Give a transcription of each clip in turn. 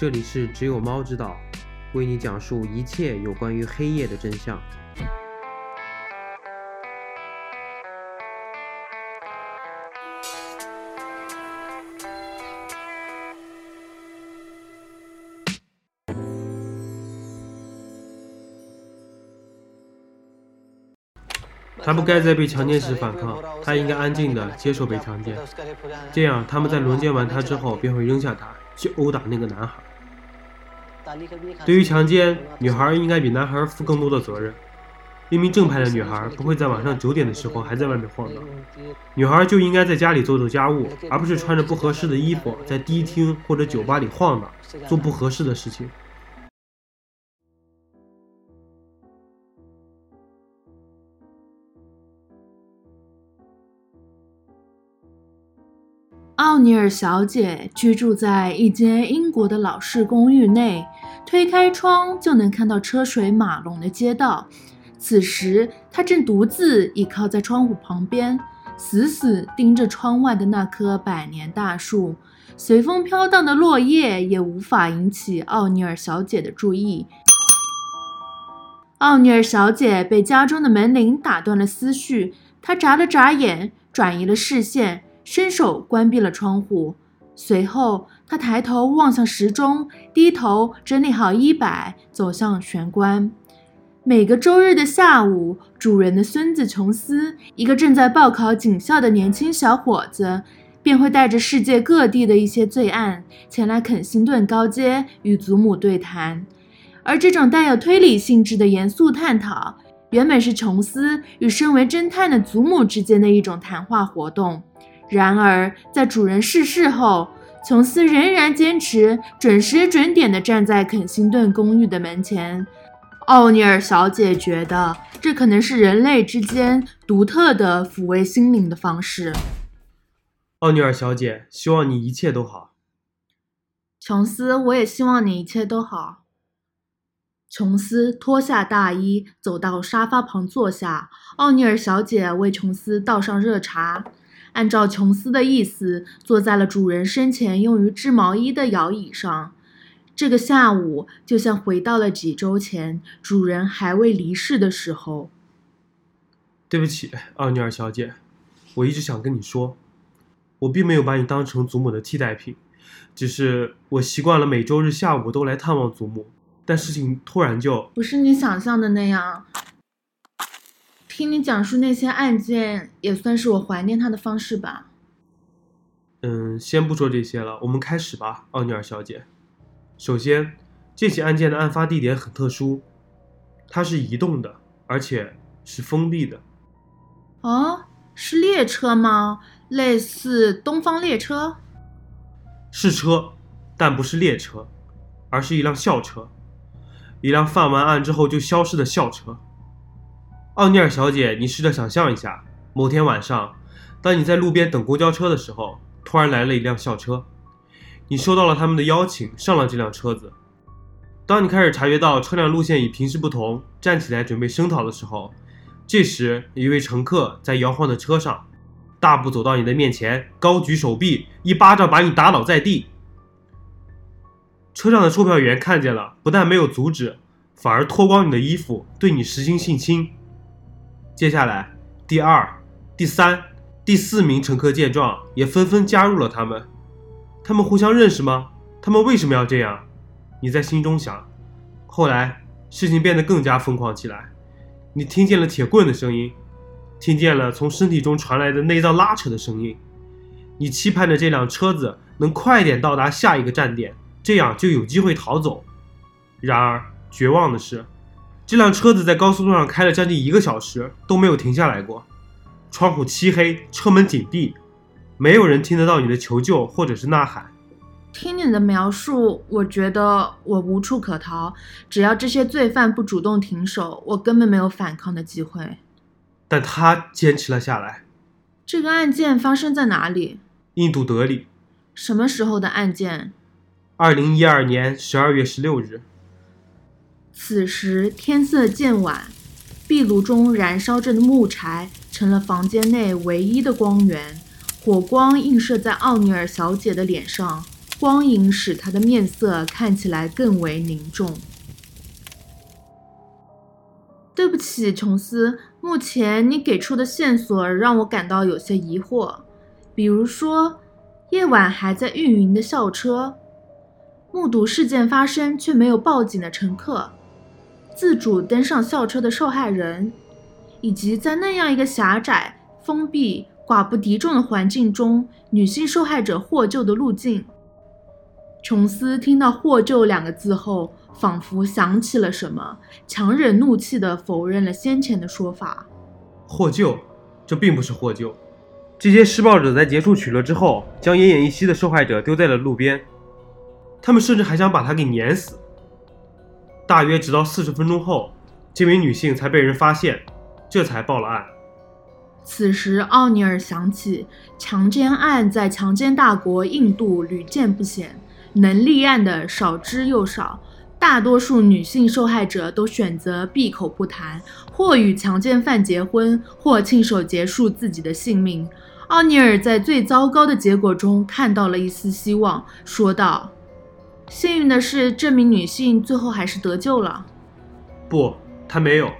这里是只有猫知道，为你讲述一切有关于黑夜的真相。他不该在被强奸时反抗，他应该安静地接受被强奸。这样，他们在轮奸完他之后，便会扔下他去殴打那个男孩。对于强奸，女孩应该比男孩负更多的责任。一名正派的女孩不会在晚上九点的时候还在外面晃荡，女孩就应该在家里做做家务，而不是穿着不合适的衣服在迪厅或者酒吧里晃荡，做不合适的事情。奥尼尔小姐居住在一间英国的老式公寓内，推开窗就能看到车水马龙的街道。此时，她正独自倚靠在窗户旁边，死死盯着窗外的那棵百年大树。随风飘荡的落叶也无法引起奥尼尔小姐的注意。奥尼尔小姐被家中的门铃打断了思绪，她眨了眨眼，转移了视线。伸手关闭了窗户，随后他抬头望向时钟，低头整理好衣摆，走向玄关。每个周日的下午，主人的孙子琼斯，一个正在报考警校的年轻小伙子，便会带着世界各地的一些罪案前来肯辛顿高街与祖母对谈。而这种带有推理性质的严肃探讨，原本是琼斯与身为侦探的祖母之间的一种谈话活动。然而，在主人逝世后，琼斯仍然坚持准时准点地站在肯辛顿公寓的门前。奥尼尔小姐觉得这可能是人类之间独特的抚慰心灵的方式。奥尼尔小姐，希望你一切都好。琼斯，我也希望你一切都好。琼斯脱下大衣，走到沙发旁坐下。奥尼尔小姐为琼斯倒上热茶。按照琼斯的意思，坐在了主人生前用于织毛衣的摇椅上。这个下午就像回到了几周前，主人还未离世的时候。对不起，奥尼尔小姐，我一直想跟你说，我并没有把你当成祖母的替代品，只是我习惯了每周日下午都来探望祖母，但事情突然就不是你想象的那样。听你讲述那些案件，也算是我怀念他的方式吧。嗯，先不说这些了，我们开始吧，奥尼尔小姐。首先，这起案件的案发地点很特殊，它是移动的，而且是封闭的。哦，是列车吗？类似东方列车？是车，但不是列车，而是一辆校车，一辆犯完案之后就消失的校车。奥尼尔小姐，你试着想象一下，某天晚上，当你在路边等公交车的时候，突然来了一辆校车，你收到了他们的邀请，上了这辆车子。当你开始察觉到车辆路线与平时不同，站起来准备声讨的时候，这时一位乘客在摇晃的车上，大步走到你的面前，高举手臂，一巴掌把你打倒在地。车上的售票员看见了，不但没有阻止，反而脱光你的衣服，对你实行性侵。接下来，第二、第三、第四名乘客见状，也纷纷加入了他们。他们互相认识吗？他们为什么要这样？你在心中想。后来，事情变得更加疯狂起来。你听见了铁棍的声音，听见了从身体中传来的内脏拉扯的声音。你期盼着这辆车子能快点到达下一个站点，这样就有机会逃走。然而，绝望的是。这辆车子在高速路上开了将近一个小时，都没有停下来过。窗户漆黑，车门紧闭，没有人听得到你的求救或者是呐喊。听你的描述，我觉得我无处可逃。只要这些罪犯不主动停手，我根本没有反抗的机会。但他坚持了下来。这个案件发生在哪里？印度德里。什么时候的案件？二零一二年十二月十六日。此时天色渐晚，壁炉中燃烧着的木柴成了房间内唯一的光源。火光映射在奥尼尔小姐的脸上，光影使她的面色看起来更为凝重。对不起，琼斯，目前你给出的线索让我感到有些疑惑，比如说，夜晚还在运营的校车，目睹事件发生却没有报警的乘客，自主登上校车的受害人，以及在那样一个狭窄、封闭、寡不敌众的环境中，女性受害者获救的路径。琼斯听到“获救”两个字后。仿佛想起了什么，强忍怒气地否认了先前的说法。获救？这并不是获救。这些施暴者在结束取乐之后，将奄奄一息的受害者丢在了路边，他们甚至还想把他给碾死。大约直到四十分钟后，这名女性才被人发现，这才报了案。此时，奥尼尔想起强奸案在强奸大国印度屡见不鲜，能立案的少之又少。大多数女性受害者都选择闭口不谈，或与强奸犯结婚，或亲手结束自己的性命。奥尼尔在最糟糕的结果中看到了一丝希望，说道：“幸运的是，这名女性最后还是得救了。”“不，她没有。”“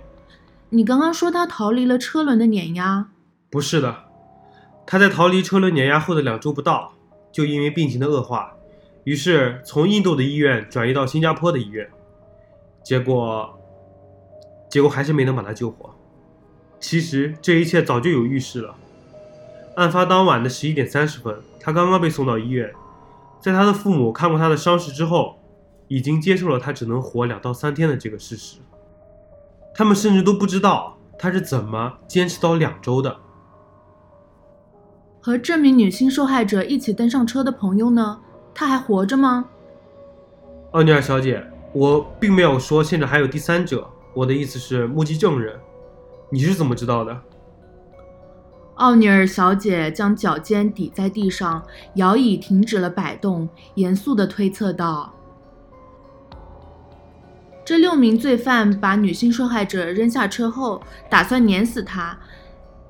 你刚刚说她逃离了车轮的碾压？”“不是的，她在逃离车轮碾压后的两周不到，就因为病情的恶化。”于是从印度的医院转移到新加坡的医院，结果，结果还是没能把她救活。其实这一切早就有预示了。案发当晚的十一点三十分，她刚刚被送到医院，在他的父母看过他的伤势之后，已经接受了他只能活两到三天的这个事实。他们甚至都不知道他是怎么坚持到两周的。和这名女性受害者一起登上车的朋友呢？他还活着吗，奥尼尔小姐？我并没有说现在还有第三者，我的意思是目击证人。你是怎么知道的？奥尼尔小姐将脚尖抵在地上，摇椅停止了摆动，严肃地推测道：“这六名罪犯把女性受害者扔下车后，打算碾死她，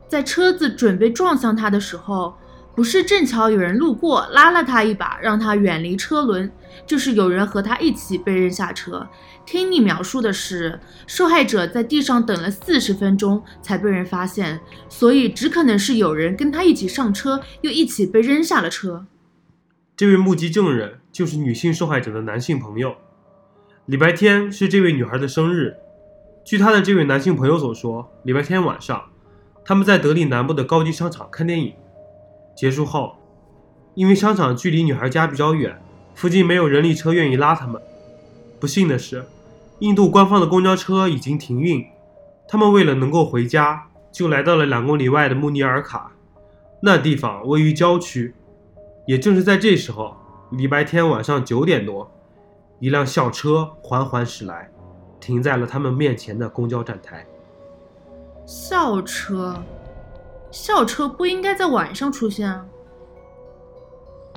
在车子准备撞向她的时候。”不是正巧有人路过拉了他一把，让他远离车轮，就是有人和他一起被扔下车。听你描述的是，受害者在地上等了四十分钟才被人发现，所以只可能是有人跟他一起上车，又一起被扔下了车。这位目击证人就是女性受害者的男性朋友。礼拜天是这位女孩的生日。据他的这位男性朋友所说，礼拜天晚上，他们在德里南部的高级商场看电影。结束后，因为商场距离女孩家比较远，附近没有人力车愿意拉他们。不幸的是，印度官方的公交车已经停运。他们为了能够回家，就来到了两公里外的穆尼尔卡。那地方位于郊区。也正是在这时候，礼拜天晚上九点多，一辆校车缓缓驶来，停在了他们面前的公交站台。校车。校车不应该在晚上出现啊，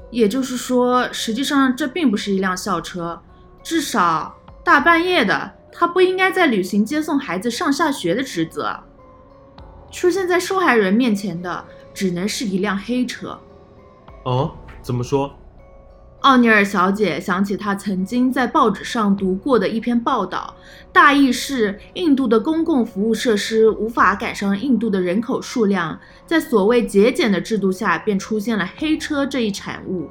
也就是说，实际上这并不是一辆校车，至少大半夜的，他不应该在履行接送孩子上下学的职责。出现在受害人面前的，只能是一辆黑车。哦，怎么说？奥尼尔小姐想起她曾经在报纸上读过的一篇报道，大意是印度的公共服务设施无法赶上印度的人口数量，在所谓节俭的制度下，便出现了黑车这一产物。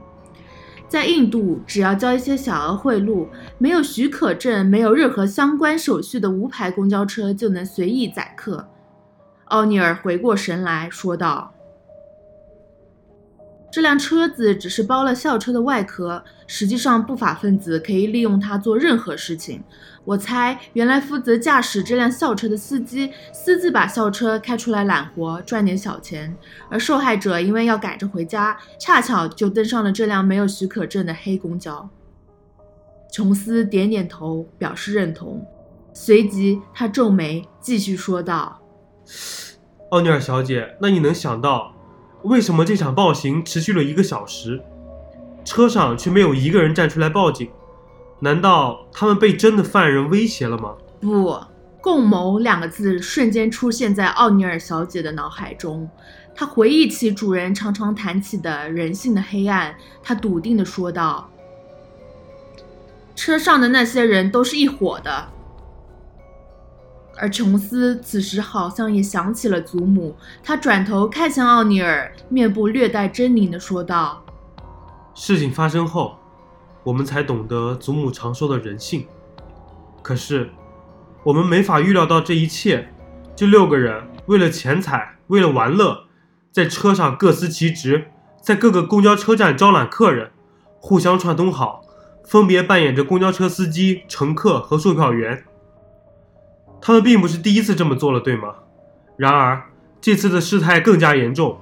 在印度，只要交一些小额贿赂，没有许可证、没有任何相关手续的无牌公交车就能随意载客。奥尼尔回过神来说道。这辆车子只是包了校车的外壳，实际上不法分子可以利用它做任何事情。我猜，原来负责驾驶这辆校车的司机私自把校车开出来揽活，赚点小钱；而受害者因为要赶着回家，恰巧就登上了这辆没有许可证的黑公交。琼斯点点头，表示认同，随即他皱眉，继续说道：“奥尼尔小姐，那你能想到？”为什么这场暴行持续了一个小时，车上却没有一个人站出来报警？难道他们被真的犯人威胁了吗？不，共谋两个字瞬间出现在奥尼尔小姐的脑海中。她回忆起主人常常谈起的人性的黑暗，她笃定地说道：“车上的那些人都是一伙的。而琼斯此时好像也想起了祖母，他转头看向奥尼尔，面部略带狰狞地说道：“事情发生后，我们才懂得祖母常说的人性。可是，我们没法预料到这一切。这六个人为了钱财，为了玩乐，在车上各司其职，在各个公交车站招揽客人，互相串通好，分别扮演着公交车司机、乘客和售票员。”他们并不是第一次这么做了，对吗？然而这次的事态更加严重。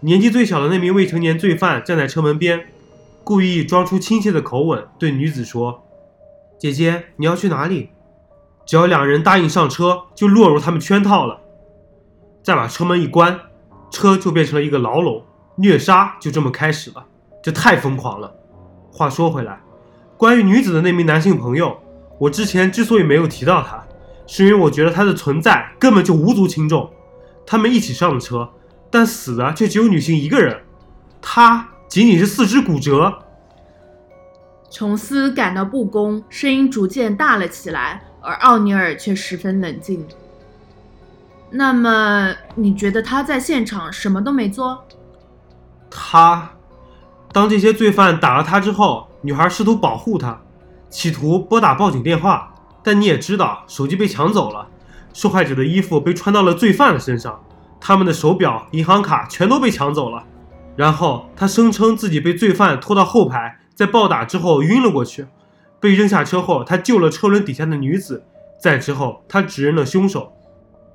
年纪最小的那名未成年罪犯站在车门边，故意装出亲切的口吻，对女子说：“姐姐，你要去哪里？”只要两人答应上车，就落入他们圈套了。再把车门一关，车就变成了一个牢笼，虐杀就这么开始了。这太疯狂了。话说回来，关于女子的那名男性朋友，我之前之所以没有提到他。是因为我觉得他的存在根本就无足轻重。他们一起上了车，但死的却只有女性一个人，她仅仅是四肢骨折。琼斯感到不公，声音逐渐大了起来，而奥尼尔却十分冷静。那么，你觉得他在现场什么都没做？他，当这些罪犯打了他之后，女孩试图保护他，企图拨打报警电话。但你也知道，手机被抢走了，受害者的衣服被穿到了罪犯的身上，他们的手表、银行卡全都被抢走了。然后他声称自己被罪犯拖到后排，在暴打之后晕了过去，被扔下车后，他救了车轮底下的女子。再之后，他指认了凶手，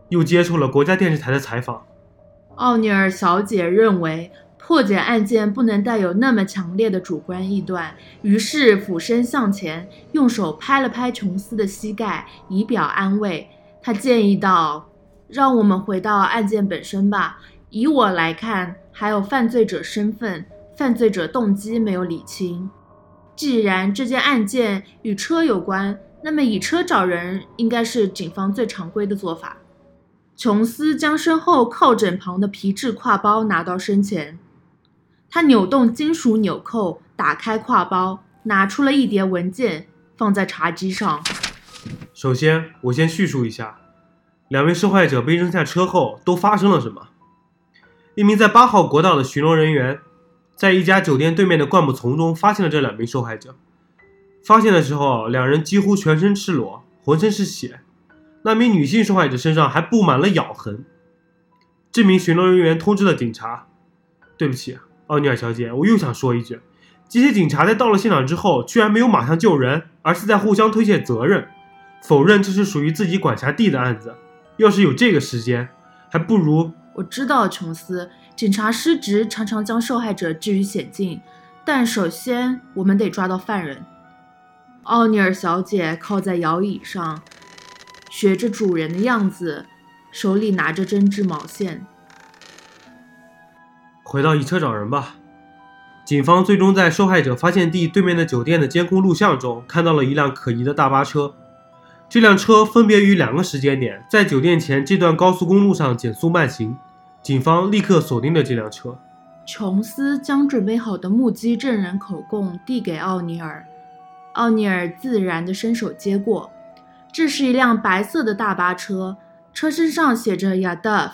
又接受了国家电视台的采访。奥尼尔小姐认为。破解案件不能带有那么强烈的主观臆断，于是俯身向前，用手拍了拍琼斯的膝盖，以表安慰。他建议道：“让我们回到案件本身吧。以我来看，还有犯罪者身份、犯罪者动机没有理清。既然这件案件与车有关，那么以车找人应该是警方最常规的做法。”琼斯将身后靠枕旁的皮质挎包拿到身前。他扭动金属纽扣，打开挎包，拿出了一叠文件，放在茶几上。首先，我先叙述一下，两位受害者被扔下车后都发生了什么。一名在八号国道的巡逻人员，在一家酒店对面的灌木丛中发现了这两名受害者。发现的时候，两人几乎全身赤裸，浑身是血。那名女性受害者身上还布满了咬痕。这名巡逻人员通知了警察：“对不起。”奥尼尔小姐，我又想说一句，这些警察在到了现场之后，居然没有马上救人，而是在互相推卸责任，否认这是属于自己管辖地的案子。要是有这个时间，还不如……我知道，琼斯，警察失职常常将受害者置于险境，但首先我们得抓到犯人。奥尼尔小姐靠在摇椅上，学着主人的样子，手里拿着针织毛线。回到一车找人吧。警方最终在受害者发现地对面的酒店的监控录像中看到了一辆可疑的大巴车。这辆车分别于两个时间点在酒店前这段高速公路上减速慢行。警方立刻锁定了这辆车。琼斯将准备好的目击证人口供递给奥尼尔，奥尼尔自然地伸手接过。这是一辆白色的大巴车，车身上写着 Yadaf。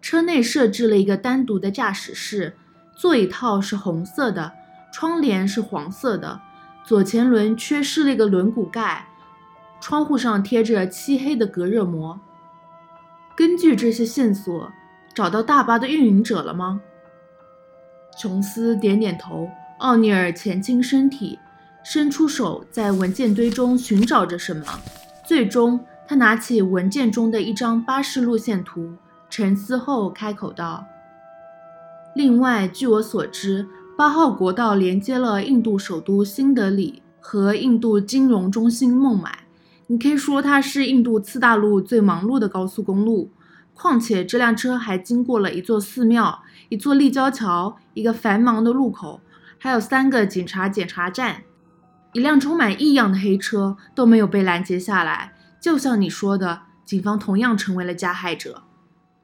车内设置了一个单独的驾驶室，座椅套是红色的，窗帘是黄色的，左前轮缺失了一个轮毂盖，窗户上贴着漆黑的隔热膜。根据这些线索，找到大巴的运营者了吗？琼斯点点头。奥尼尔前倾身体，伸出手在文件堆中寻找着什么，最终他拿起文件中的一张巴士路线图。沉思后开口道：“另外，据我所知，八号国道连接了印度首都新德里和印度金融中心孟买。你可以说它是印度次大陆最忙碌的高速公路。况且，这辆车还经过了一座寺庙、一座立交桥、一个繁忙的路口，还有三个警察检查站。一辆充满异样的黑车都没有被拦截下来。就像你说的，警方同样成为了加害者。”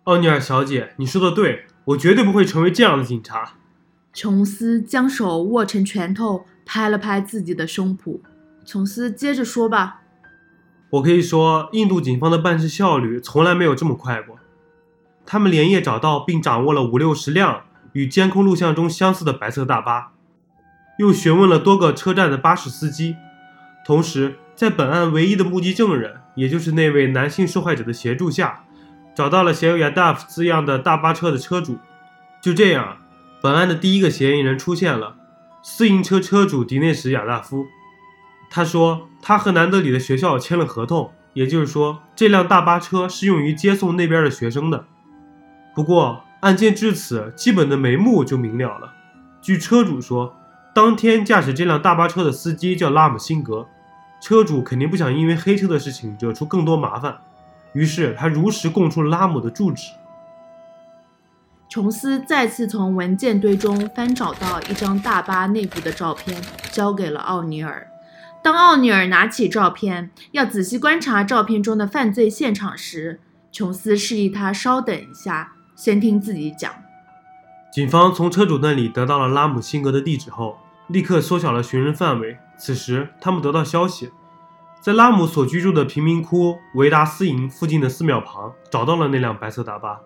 奥尼尔小姐，你说的对，我绝对不会成为这样的警察。琼斯将手握成拳头，拍了拍自己的胸脯。琼斯接着说吧。我可以说，印度警方的办事效率从来没有这么快过。他们连夜找到并掌握了五六十辆与监控录像中相似的白色大巴，又询问了多个车站的巴士司机，同时在本案唯一的目击证人，也就是那位男性受害者的协助下，找到了写有 “Yadav” 字样的大巴车的车主。就这样，本案的第一个嫌疑人出现了——私营车车主迪内什·亚大夫。他说，他和南德里的学校签了合同，也就是说，这辆大巴车是用于接送那边的学生的。不过，案件至此，基本的眉目就明了了。据车主说，当天驾驶这辆大巴车的司机叫拉姆辛格，车主肯定不想因为黑车的事情惹出更多麻烦，于是他如实供出了拉姆的住址。琼斯再次从文件堆中翻找到一张大巴内部的照片，交给了奥尼尔。当奥尼尔拿起照片，要仔细观察照片中的犯罪现场时，琼斯示意他稍等一下，先听自己讲。警方从车主那里得到了拉姆辛格的地址后，立刻缩小了寻人范围。此时，他们得到消息，在拉姆所居住的贫民窟维达斯营附近的寺庙旁，找到了那辆白色大巴。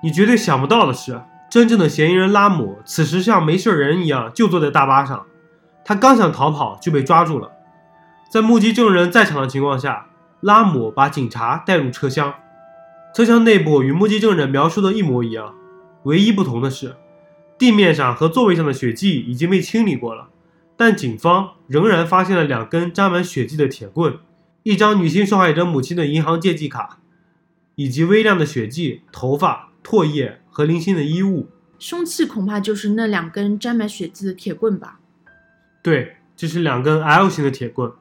你绝对想不到的是，真正的嫌疑人拉姆此时像没事人一样，就坐在大巴上。他刚想逃跑，就被抓住了。在目击证人在场的情况下，拉姆把警察带入车厢，车厢内部与目击证人描述的一模一样，唯一不同的是，地面上和座位上的血迹已经被清理过了，但警方仍然发现了两根沾满血迹的铁棍，一张女性受害者母亲的银行借记卡，以及微量的血迹、头发、唾液和零星的衣物。凶器恐怕就是那两根沾满血迹的铁棍吧？对，这是两根 L 型的铁棍。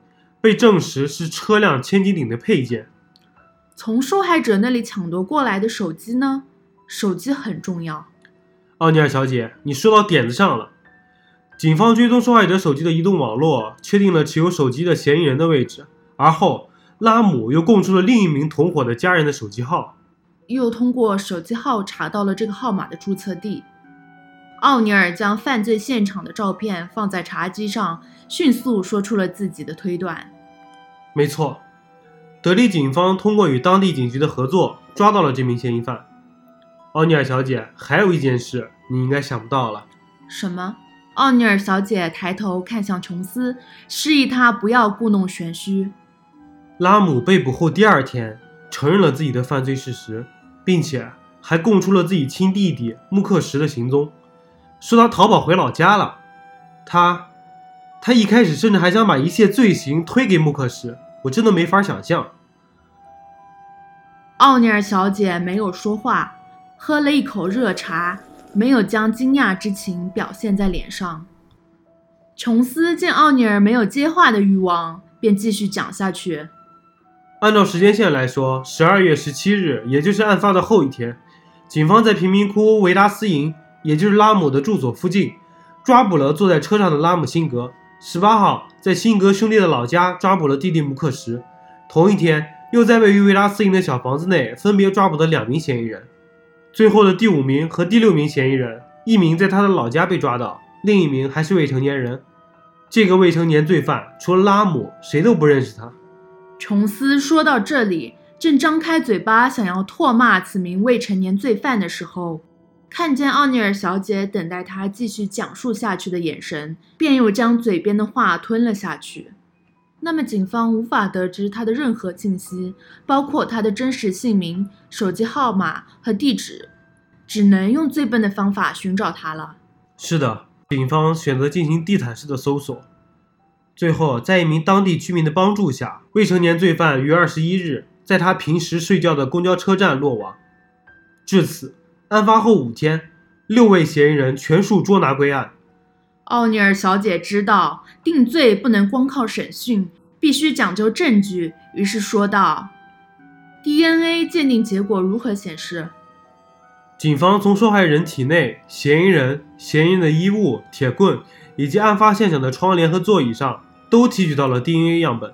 被证实是车辆千斤顶的配件。从受害者那里抢夺过来的手机呢？手机很重要。奥尼尔小姐，你说到点子上了。警方追踪受害者手机的移动网络，确定了持有手机的嫌疑人的位置。而后，拉姆又供出了另一名同伙的家人的手机号，又通过手机号查到了这个号码的注册地。奥尼尔将犯罪现场的照片放在茶几上，迅速说出了自己的推断。没错，德里警方通过与当地警局的合作，抓到了这名嫌疑犯。奥尼尔小姐，还有一件事你应该想不到了。什么？奥尼尔小姐抬头看向琼斯，示意他不要故弄玄虚。拉姆被捕后第二天，承认了自己的犯罪事实，并且还供出了自己亲弟弟穆克什的行踪。说他逃跑回老家了，他，他一开始甚至还想把一切罪行推给穆克什，我真的没法想象。奥尼尔小姐没有说话，喝了一口热茶，没有将惊讶之情表现在脸上。琼斯见奥尼尔没有接话的欲望，便继续讲下去。按照时间线来说，十二月十七日，也就是案发的后一天，警方在贫民窟维达斯营。也就是拉姆的住所附近，抓捕了坐在车上的拉姆辛格。十八号，在辛格兄弟的老家抓捕了弟弟穆克什。同一天，又在位于维拉斯营的小房子内分别抓捕了两名嫌疑人。最后的第五名和第六名嫌疑人，一名在他的老家被抓到，另一名还是未成年人。这个未成年罪犯除了拉姆，谁都不认识他。琼斯说到这里，正张开嘴巴想要唾骂此名未成年罪犯的时候。看见奥尼尔小姐等待他继续讲述下去的眼神，便又将嘴边的话吞了下去。那么，警方无法得知他的任何信息，包括他的真实姓名、手机号码和地址，只能用最笨的方法寻找他了。是的，警方选择进行地毯式的搜索。最后，在一名当地居民的帮助下，未成年罪犯于二十一日在他平时睡觉的公交车站落网。至此。案发后五天，六位嫌疑人全数捉拿归案。奥尼尔小姐知道定罪不能光靠审讯，必须讲究证据，于是说道：“DNA 鉴定结果如何显示？”警方从受害人体内、嫌疑人、嫌疑人的衣物、铁棍以及案发现场的窗帘和座椅上都提取到了 DNA 样本。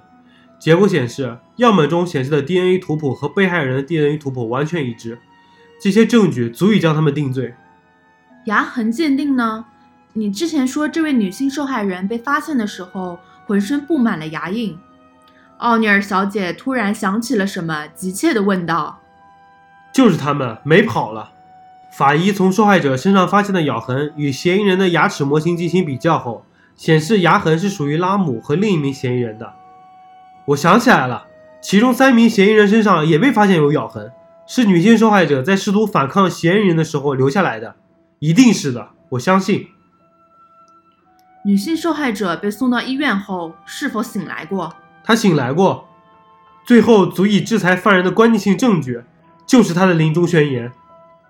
结果显示，样本中显示的 DNA 图谱和被害人的 DNA 图谱完全一致。这些证据足以将他们定罪。牙痕鉴定呢？你之前说这位女性受害人被发现的时候浑身布满了牙印。奥尼尔小姐突然想起了什么，急切地问道：“就是他们没跑了。”法医从受害者身上发现的咬痕与嫌疑人的牙齿模型进行比较后，显示牙痕是属于拉姆和另一名嫌疑人的。我想起来了，其中三名嫌疑人身上也被发现有咬痕，是女性受害者在试图反抗嫌疑人的时候留下来的，一定是的，我相信。女性受害者被送到医院后是否醒来过？她醒来过。最后足以制裁犯人的关键性证据，就是她的临终宣言。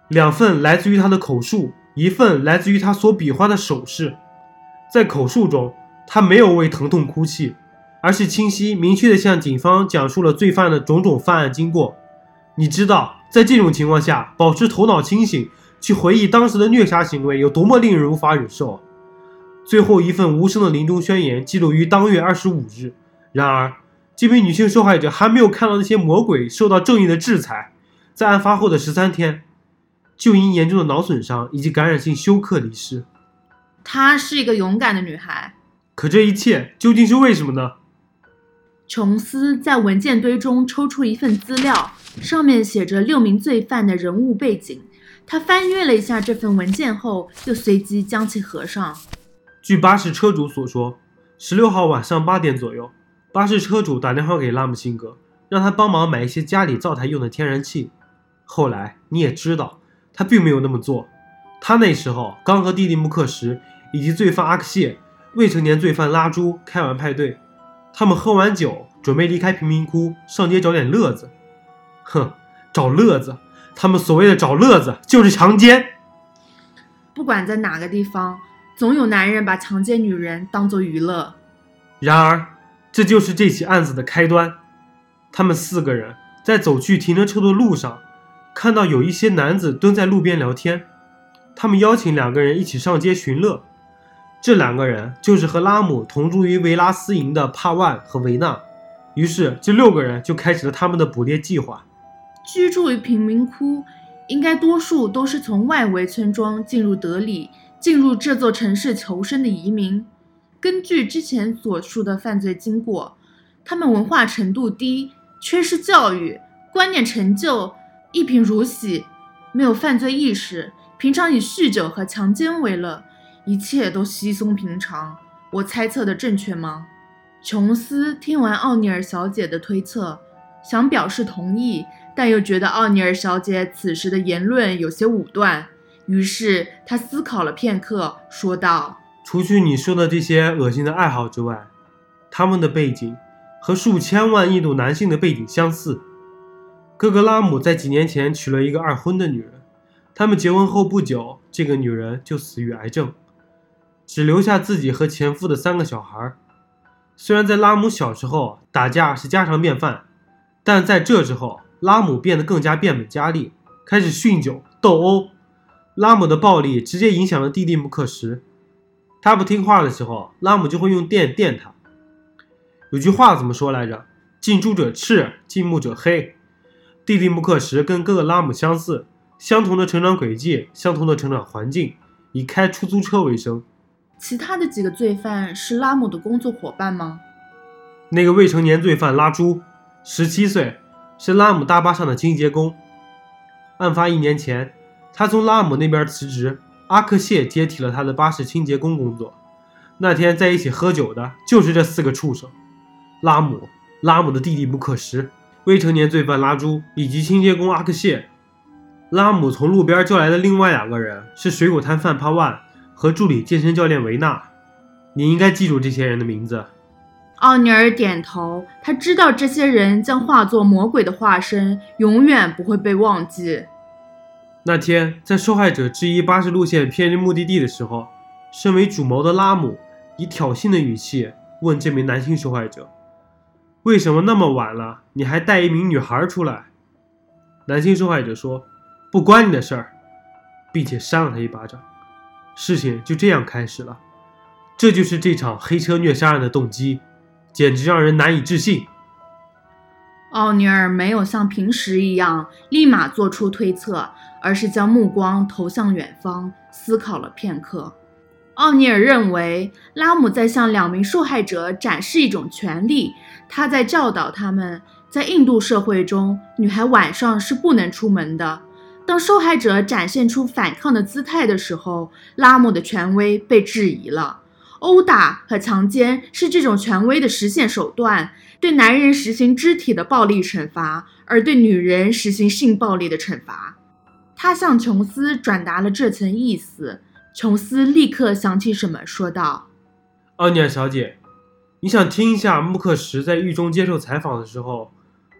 两份来自于他的口述，一份来自于他所比划的手势。在口述中，他没有为疼痛哭泣，而是清晰明确地向警方讲述了罪犯的种种犯案经过。你知道，在这种情况下，保持头脑清醒去回忆当时的虐杀行为有多么令人无法忍受。最后一份无声的临终宣言记录于当月二十五日。然而，这名女性受害者还没有看到那些魔鬼受到正义的制裁。在案发后的十三天。就因严重的脑损伤以及感染性休克离世。她是一个勇敢的女孩。可这一切究竟是为什么呢？琼斯在文件堆中抽出一份资料，上面写着六名罪犯的人物背景。他翻阅了一下这份文件后，又随即将其合上。据巴士车主所说，十六号晚上八点左右，巴士车主打电话给拉姆辛格，让他帮忙买一些家里灶台用的天然气。后来你也知道。他并没有那么做，他那时候刚和弟弟穆克什以及罪犯阿克谢、未成年罪犯拉朱开完派对，他们喝完酒准备离开贫民窟上街找点乐子。哼，找乐子，他们所谓的找乐子就是强奸。不管在哪个地方，总有男人把强奸女人当做娱乐。然而，这就是这起案子的开端。他们四个人在走去停车车的路上。看到有一些男子蹲在路边聊天，他们邀请两个人一起上街寻乐。这两个人就是和拉姆同住于维拉斯营的帕万和维纳。于是，这六个人就开始了他们的捕猎计划。居住于贫民窟，应该多数都是从外围村庄进入德里、进入这座城市求生的移民。根据之前所述的犯罪经过，他们文化程度低，缺失教育，观念陈旧。一贫如洗，没有犯罪意识，平常以酗酒和强奸为乐，一切都稀松平常。我猜测的正确吗？琼斯听完奥尼尔小姐的推测，想表示同意，但又觉得奥尼尔小姐此时的言论有些武断，于是他思考了片刻，说道：“除去你说的这些恶心的爱好之外，他们的背景和数千万印度男性的背景相似。”哥哥拉姆在几年前娶了一个二婚的女人，他们结婚后不久，这个女人就死于癌症，只留下自己和前夫的三个小孩。虽然在拉姆小时候打架是家常便饭，但在这之后，拉姆变得更加变本加厉，开始酗酒斗殴。拉姆的暴力直接影响了弟弟穆克什，他不听话的时候，拉姆就会用电电他。有句话怎么说来着？近朱者赤，近墨者黑。弟弟穆克什跟哥哥拉姆相似，相同的成长轨迹，相同的成长环境，以开出租车为生。其他的几个罪犯是拉姆的工作伙伴吗？那个未成年罪犯拉朱，十七岁，是拉姆大巴上的清洁工。案发一年前，他从拉姆那边辞职，阿克谢接替了他的巴士清洁工工作。那天在一起喝酒的就是这四个畜生：拉姆、拉姆的弟弟穆克什。未成年罪犯拉朱以及清洁工阿克谢，拉姆从路边叫来的另外两个人是水果摊贩帕万和助理健身教练维纳。你应该记住这些人的名字。奥尼尔点头，他知道这些人将化作魔鬼的化身，永远不会被忘记。那天，在受害者质疑巴士路线偏离目的地的时候，身为主谋的拉姆以挑衅的语气问这名男性受害者。为什么那么晚了，你还带一名女孩出来？男性受害者说：“不关你的事儿，并且扇了他一巴掌。事情就这样开始了。这就是这场黑车虐杀案的动机，简直让人难以置信。”奥尼尔没有像平时一样立马做出推测，而是将目光投向远方，思考了片刻。奥尼尔认为拉姆在向两名受害者展示一种权利，他在教导他们，在印度社会中，女孩晚上是不能出门的。当受害者展现出反抗的姿态的时候，拉姆的权威被质疑了。殴打和强奸是这种权威的实现手段，对男人实行肢体的暴力惩罚，而对女人实行性暴力的惩罚。他向琼斯转达了这层意思。琼斯立刻想起什么，说道：“奥尼尔小姐，你想听一下穆克什在狱中接受采访的时候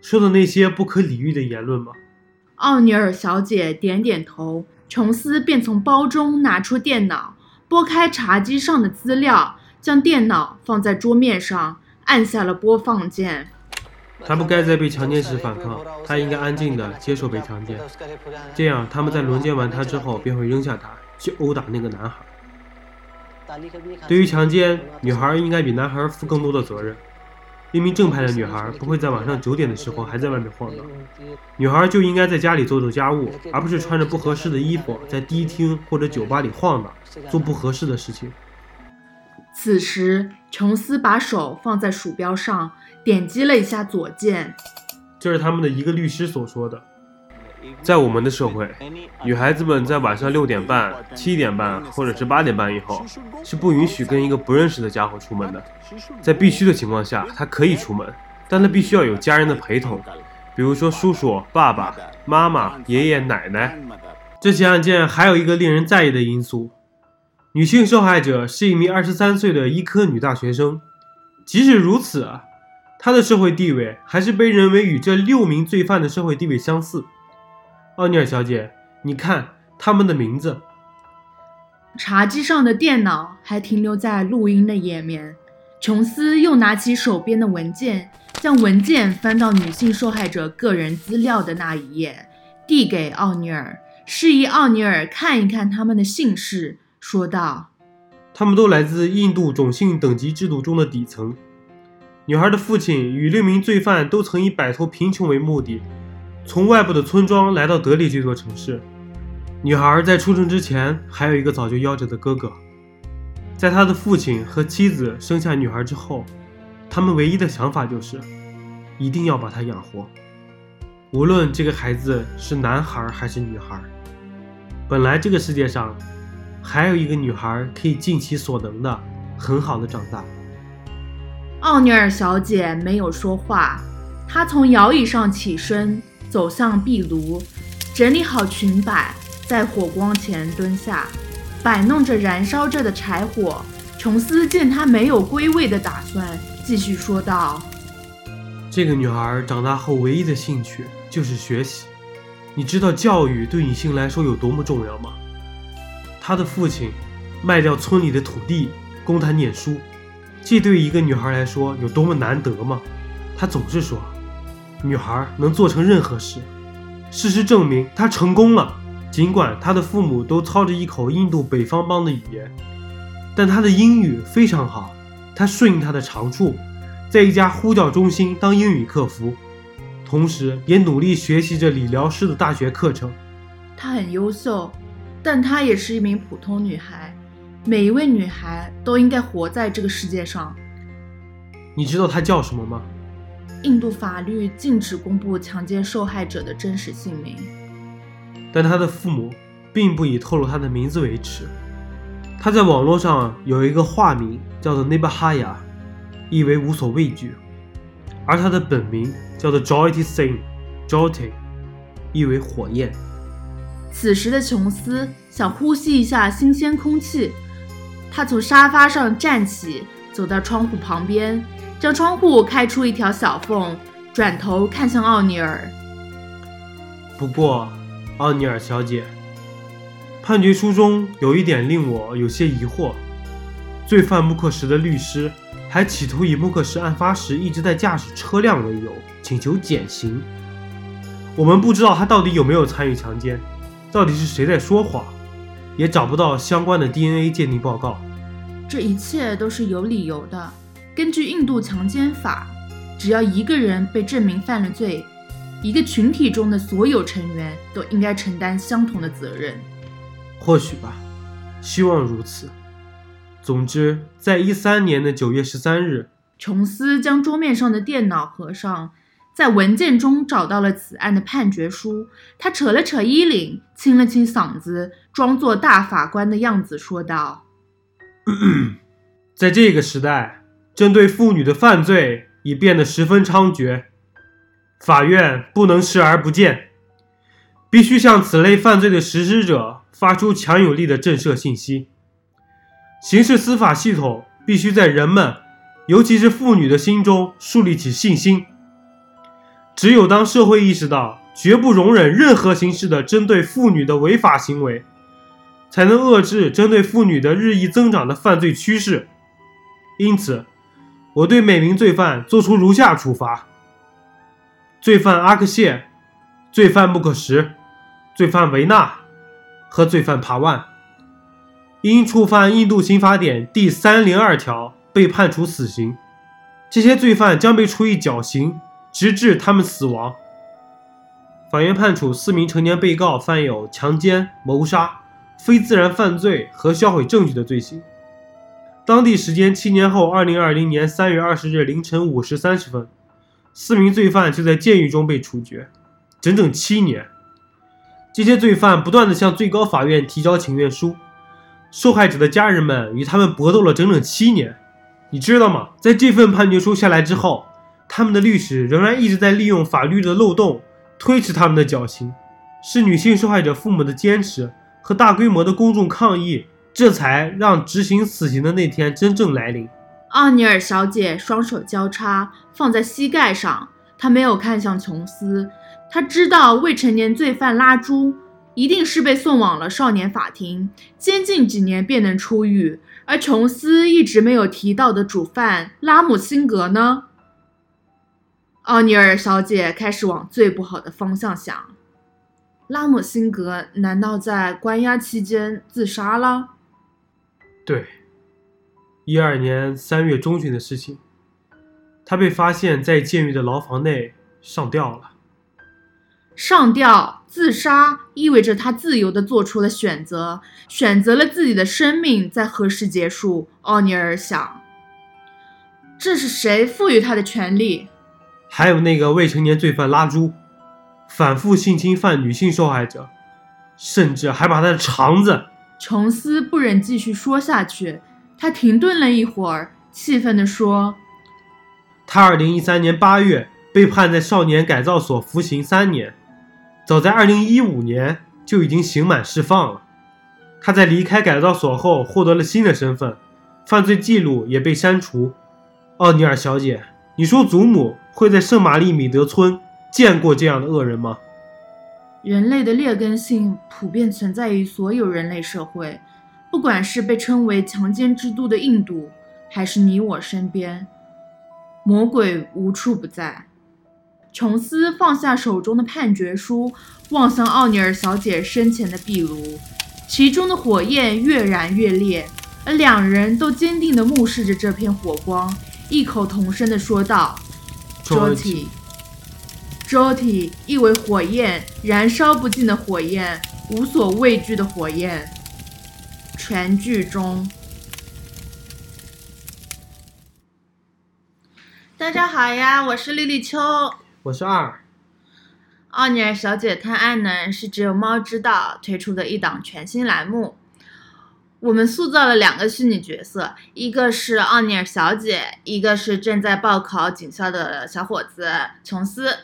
说的那些不可理喻的言论吗？”奥尼尔小姐点点头。琼斯便从包中拿出电脑，拨开茶几上的资料，将电脑放在桌面上，按下了播放键。他不该在被强奸时反抗，他应该安静的接受被强奸，这样他们在轮奸完他之后便会扔下他。去殴打那个男孩。对于强奸，女孩应该比男孩负更多的责任。一名正派的女孩不会在晚上九点的时候还在外面晃荡。女孩就应该在家里做做家务，而不是穿着不合适的衣服在迪厅或者酒吧里晃荡，做不合适的事情。此时，琼斯把手放在鼠标上，点击了一下左键。这是他们的一个律师所说的。在我们的社会，女孩子们在晚上六点半、七点半或者是八点半以后是不允许跟一个不认识的家伙出门的。在必须的情况下，她可以出门，但她必须要有家人的陪同，比如说叔叔、爸爸妈妈、爷爷奶奶。这起案件还有一个令人在意的因素：女性受害者是一名二十三岁的医科女大学生。即使如此，她的社会地位还是被认为与这六名罪犯的社会地位相似。奥尼尔小姐，你看他们的名字。茶几上的电脑还停留在录音的页面。琼斯又拿起手边的文件，将文件翻到女性受害者个人资料的那一页，递给奥尼尔，示意奥尼尔看一看他们的姓氏，说道：“他们都来自印度种姓等级制度中的底层。女孩的父亲与六名罪犯都曾以摆脱贫穷为目的。”从外部的村庄来到德里这座城市，女孩在出生之前还有一个早就夭折的哥哥。在他的父亲和妻子生下女孩之后，他们唯一的想法就是一定要把她养活，无论这个孩子是男孩还是女孩。本来这个世界上还有一个女孩可以尽其所能的很好的长大。奥尼尔小姐没有说话，她从摇椅上起身。走向壁炉，整理好裙摆，在火光前蹲下，摆弄着燃烧着的柴火。琼斯见她没有归位的打算，继续说道：“这个女孩长大后唯一的兴趣就是学习。你知道教育对女性来说有多么重要吗？他的父亲卖掉村里的土地供他念书，这对一个女孩来说有多么难得吗？他总是说。”女孩能做成任何事，事实证明她成功了。尽管她的父母都操着一口印度北方邦的语言，但她的英语非常好。她顺应她的长处，在一家呼叫中心当英语客服，同时也努力学习着理疗师的大学课程。她很优秀，但她也是一名普通女孩。每一位女孩都应该活在这个世界上。你知道她叫什么吗？印度法律禁止公布强奸受害者的真实姓名，但她的父母并不以透露她的名字为耻。她在网络上有一个化名，叫做 Nebahaya，意为无所畏惧；而她的本名叫做 Jyoti Singh，Jyoti，意为火焰。此时的琼斯想呼吸一下新鲜空气，他从沙发上站起，走到窗户旁边。将窗户开出一条小缝，转头看向奥尼尔。不过，奥尼尔小姐，判决书中有一点令我有些疑惑：罪犯穆克什的律师还企图以穆克什案发时一直在驾驶车辆为由，请求减刑。我们不知道他到底有没有参与强奸，到底是谁在说谎，也找不到相关的 DNA 鉴定报告。这一切都是有理由的。根据印度强奸法，只要一个人被证明犯了罪，一个群体中的所有成员都应该承担相同的责任。或许吧，希望如此。总之，在一三年的九月十三日，琼斯将桌面上的电脑合上，在文件中找到了此案的判决书。他扯了扯衣领，清了清嗓子，装作大法官的样子说道：“在这个时代，针对妇女的犯罪已变得十分猖獗，法院不能视而不见，必须向此类犯罪的实施者发出强有力的震慑信息。”刑事司法系统必须在人们，尤其是妇女的心中树立起信心。只有当社会意识到绝不容忍任何形式的针对妇女的违法行为，才能遏制针对妇女的日益增长的犯罪趋势。因此，我对每名罪犯作出如下处罚：罪犯阿克谢、罪犯穆克什、罪犯维纳和罪犯帕万。因触犯印度刑法典第三零二条被判处死刑，这些罪犯将被处以绞刑，直至他们死亡。法院判处四名成年被告犯有强奸、谋杀、非自然犯罪和销毁证据的罪行。当地时间七年后，二零二零年三月二十日凌晨五时三十分，四名罪犯就在监狱中被处决，整整七年。这些罪犯不断地向最高法院提交请愿书。受害者的家人们与他们搏斗了整整七年，你知道吗？在这份判决书下来之后，他们的律师仍然一直在利用法律的漏洞推迟他们的绞刑。是女性受害者父母的坚持和大规模的公众抗议，这才让执行死刑的那天真正来临。奥尼尔小姐双手交叉放在膝盖上，她没有看向琼斯，她知道未成年罪犯拉朱。一定是被送往了少年法庭，监禁几年便能出狱。而琼斯一直没有提到的主犯拉姆辛格呢？奥尼尔小姐开始往最不好的方向想：拉姆辛格难道在关押期间自杀了？对，一二年三月中旬的事情，他被发现在监狱的牢房内上吊了。上吊自杀意味着他自由地做出了选择，选择了自己的生命在何时结束。奥尼尔想，这是谁赋予他的权利？还有那个未成年罪犯拉朱，反复性侵犯女性受害者，甚至还把他的肠子……琼斯不忍继续说下去，他停顿了一会儿，气愤地说：“他二零一三年八月被判在少年改造所服刑三年。”早在2015年就已经刑满释放了。他在离开改造所后获得了新的身份，犯罪记录也被删除。奥尼尔小姐，你说祖母会在圣玛丽米德村见过这样的恶人吗？人类的劣根性普遍存在于所有人类社会，不管是被称为强奸之都的印度，还是你我身边，魔鬼无处不在。琼斯放下手中的判决书，望向奥尼尔小姐身前的壁炉，其中的火焰越燃越烈，而两人都坚定地目视着这片火光，异口同声地说道 j o t y j o t y 意为火焰，燃烧不尽的火焰，无所畏惧的火焰。”全剧终。大家好呀，我是丽丽秋。我是二，奥尼尔小姐探案呢是只有猫知道推出的一档全新栏目。我们塑造了两个虚拟角色，一个是奥尼尔小姐，一个是正在报考警校的小伙子琼斯。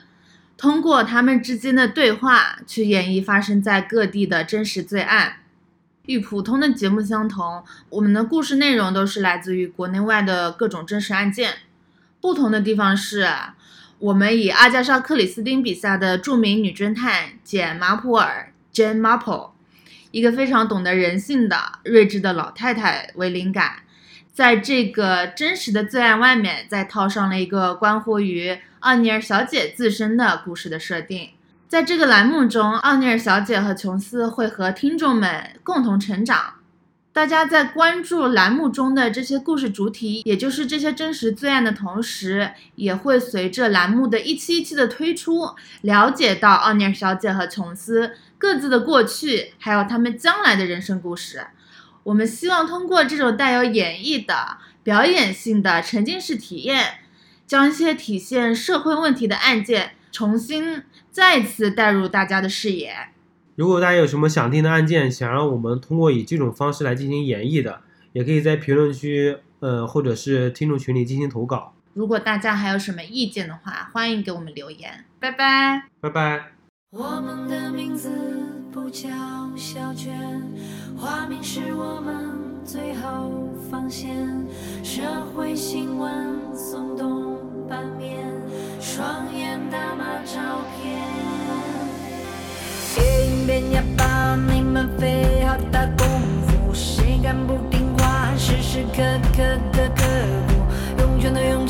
通过他们之间的对话，去演绎发生在各地的真实罪案。与普通的节目相同，我们的故事内容都是来自于国内外的各种真实案件。不同的地方是。我们以阿加莎·克里斯汀笔下的著名女侦探简·马普尔 （Jane Marple），一个非常懂得人性的睿智的老太太为灵感，在这个真实的罪案外面，再套上了一个关乎于奥尼尔小姐自身的故事的设定。在这个栏目中，奥尼尔小姐和琼斯会和听众们共同成长。大家在关注栏目中的这些故事主体，也就是这些真实罪案的同时，也会随着栏目的一期一期的推出，了解到奥尼尔小姐和琼斯各自的过去，还有他们将来的人生故事。我们希望通过这种带有演绎的、表演性的沉浸式体验，将一些体现社会问题的案件重新再次带入大家的视野。如果大家有什么想听的案件，想让我们通过以这种方式来进行演绎的，也可以在评论区，呃，或者是听众群里进行投稿。如果大家还有什么意见的话，欢迎给我们留言。拜拜，拜拜。我们的名字不叫小娟，花名是我们最后防线。社会新闻耸动版面，双眼打码照片。夜莺边哑巴，你们费好大功夫，谁敢不听话？时时刻刻的刻苦，用拳头，用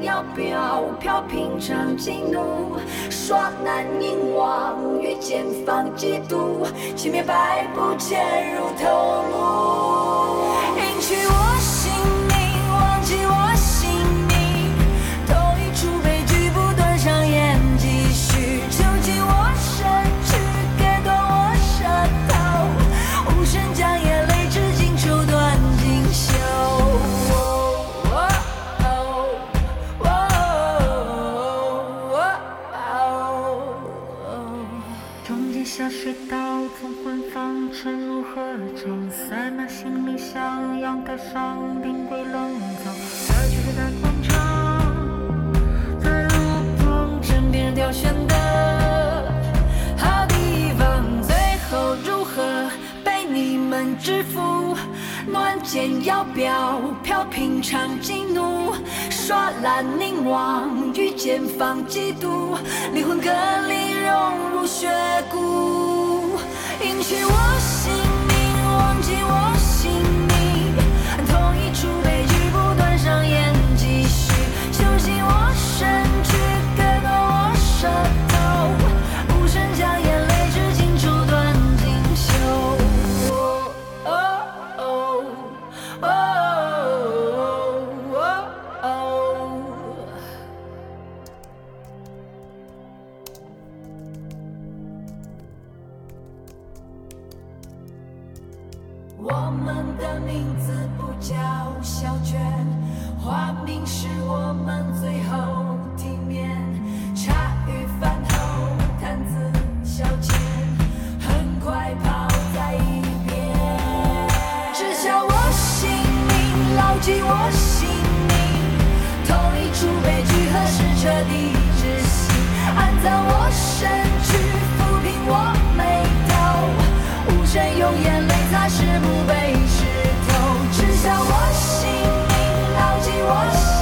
要飘，飘平常激怒，耍难凝望，遇见放嫉妒，轻蔑百步潜入头颅，几度我们的名字不叫小娟，花名是我们最后体面。茶余饭后谈资消遣，很快抛在一边。只叫我姓名，牢记我姓名，同一出悲剧何时彻底窒息？安葬我身躯，抚平我眉头，无声用眼泪是不被石头知晓，我姓名牢记我心。